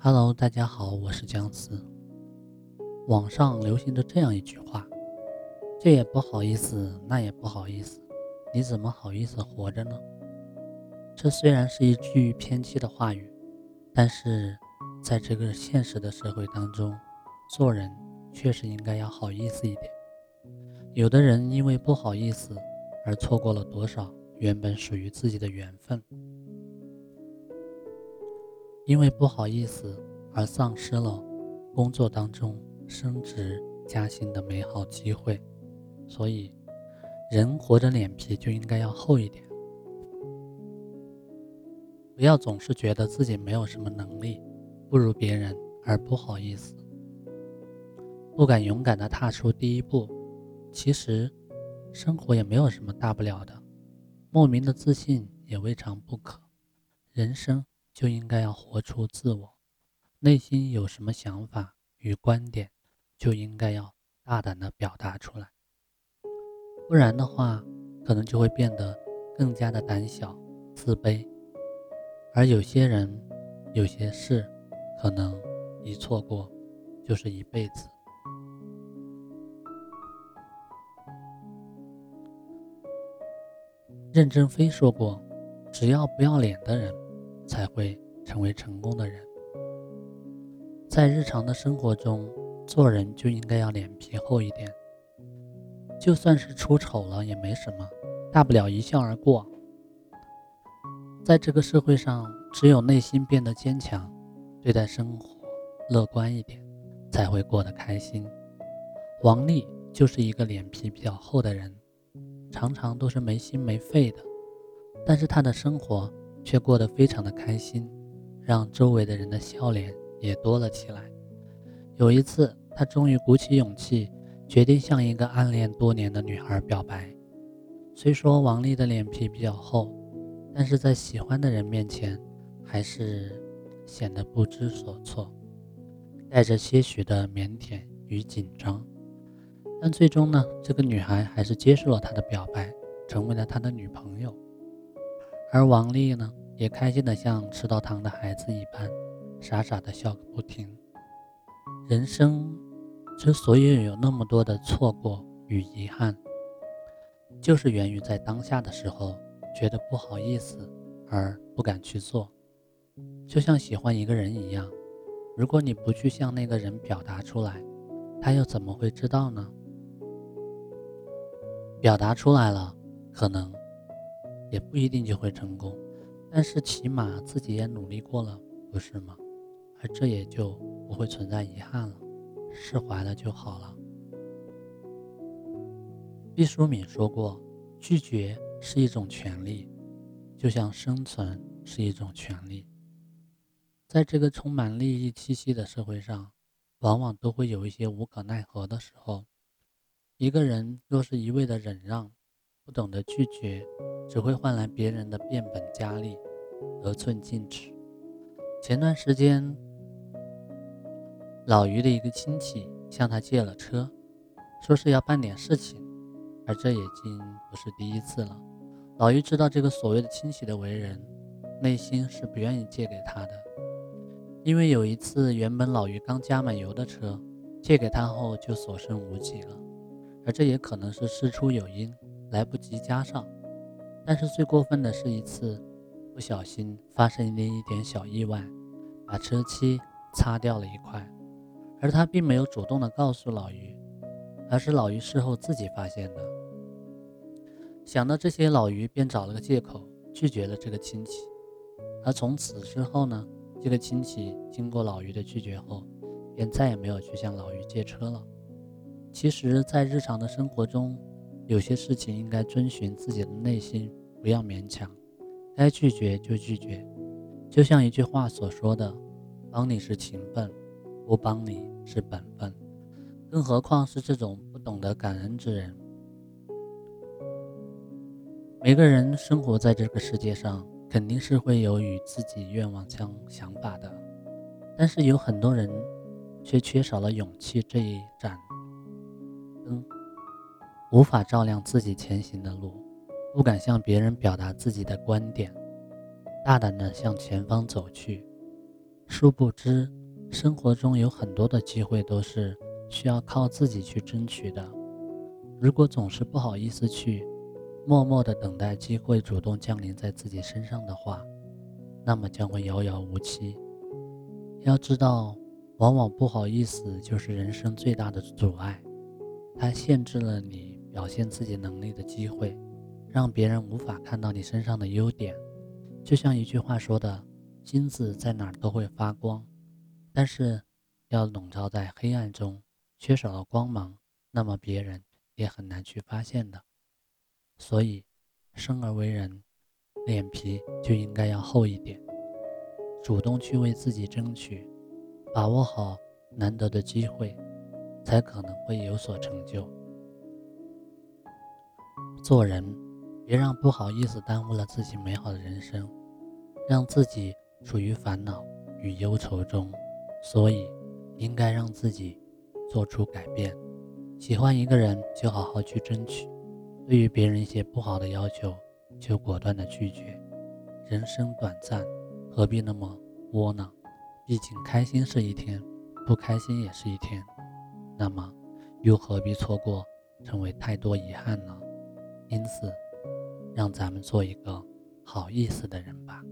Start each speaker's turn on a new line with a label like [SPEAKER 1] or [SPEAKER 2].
[SPEAKER 1] Hello，大家好，我是姜思。网上流行着这样一句话：“这也不好意思，那也不好意思，你怎么好意思活着呢？”这虽然是一句偏激的话语，但是在这个现实的社会当中，做人确实应该要好意思一点。有的人因为不好意思而错过了多少原本属于自己的缘分，因为不好意思而丧失了工作当中升职加薪的美好机会。所以，人活着脸皮就应该要厚一点。不要总是觉得自己没有什么能力，不如别人而不好意思，不敢勇敢地踏出第一步。其实，生活也没有什么大不了的，莫名的自信也未尝不可。人生就应该要活出自我，内心有什么想法与观点，就应该要大胆的表达出来。不然的话，可能就会变得更加的胆小、自卑。而有些人，有些事，可能一错过就是一辈子。任正非说过：“只要不要脸的人，才会成为成功的人。”在日常的生活中，做人就应该要脸皮厚一点，就算是出丑了也没什么，大不了一笑而过。在这个社会上，只有内心变得坚强，对待生活乐观一点，才会过得开心。王丽就是一个脸皮比较厚的人，常常都是没心没肺的，但是她的生活却过得非常的开心，让周围的人的笑脸也多了起来。有一次，他终于鼓起勇气，决定向一个暗恋多年的女孩表白。虽说王丽的脸皮比较厚。但是在喜欢的人面前，还是显得不知所措，带着些许的腼腆与紧张。但最终呢，这个女孩还是接受了他的表白，成为了他的女朋友。而王丽呢，也开心的像吃到糖的孩子一般，傻傻的笑个不停。人生之所以有那么多的错过与遗憾，就是源于在当下的时候。觉得不好意思而不敢去做，就像喜欢一个人一样，如果你不去向那个人表达出来，他又怎么会知道呢？表达出来了，可能也不一定就会成功，但是起码自己也努力过了，不是吗？而这也就不会存在遗憾了，释怀了就好了。毕淑敏说过，拒绝。是一种权利，就像生存是一种权利。在这个充满利益气息的社会上，往往都会有一些无可奈何的时候。一个人若是一味的忍让，不懂得拒绝，只会换来别人的变本加厉、得寸进尺。前段时间，老于的一个亲戚向他借了车，说是要办点事情，而这已经不是第一次了。老于知道这个所谓的亲戚的为人，内心是不愿意借给他的，因为有一次，原本老于刚加满油的车，借给他后就所剩无几了，而这也可能是事出有因，来不及加上。但是最过分的是一次不小心发生了一点小意外，把车漆擦掉了一块，而他并没有主动的告诉老于，而是老于事后自己发现的。想到这些，老于便找了个借口拒绝了这个亲戚。而从此之后呢，这个亲戚经过老于的拒绝后，便再也没有去向老于借车了。其实，在日常的生活中，有些事情应该遵循自己的内心，不要勉强，该拒绝就拒绝。就像一句话所说的：“帮你是情分，不帮你是本分。”更何况是这种不懂得感恩之人。每个人生活在这个世界上，肯定是会有与自己愿望相想法的，但是有很多人却缺少了勇气这一盏灯，无法照亮自己前行的路，不敢向别人表达自己的观点，大胆的向前方走去。殊不知，生活中有很多的机会都是需要靠自己去争取的。如果总是不好意思去，默默的等待机会主动降临在自己身上的话，那么将会遥遥无期。要知道，往往不好意思就是人生最大的阻碍，它限制了你表现自己能力的机会，让别人无法看到你身上的优点。就像一句话说的：“金子在哪儿都会发光，但是要笼罩在黑暗中，缺少了光芒，那么别人也很难去发现的。”所以，生而为人，脸皮就应该要厚一点，主动去为自己争取，把握好难得的机会，才可能会有所成就。做人，别让不好意思耽误了自己美好的人生，让自己处于烦恼与忧愁中。所以，应该让自己做出改变。喜欢一个人，就好好去争取。对于别人一些不好的要求，就果断的拒绝。人生短暂，何必那么窝囊？毕竟开心是一天，不开心也是一天。那么，又何必错过，成为太多遗憾呢？因此，让咱们做一个好意思的人吧。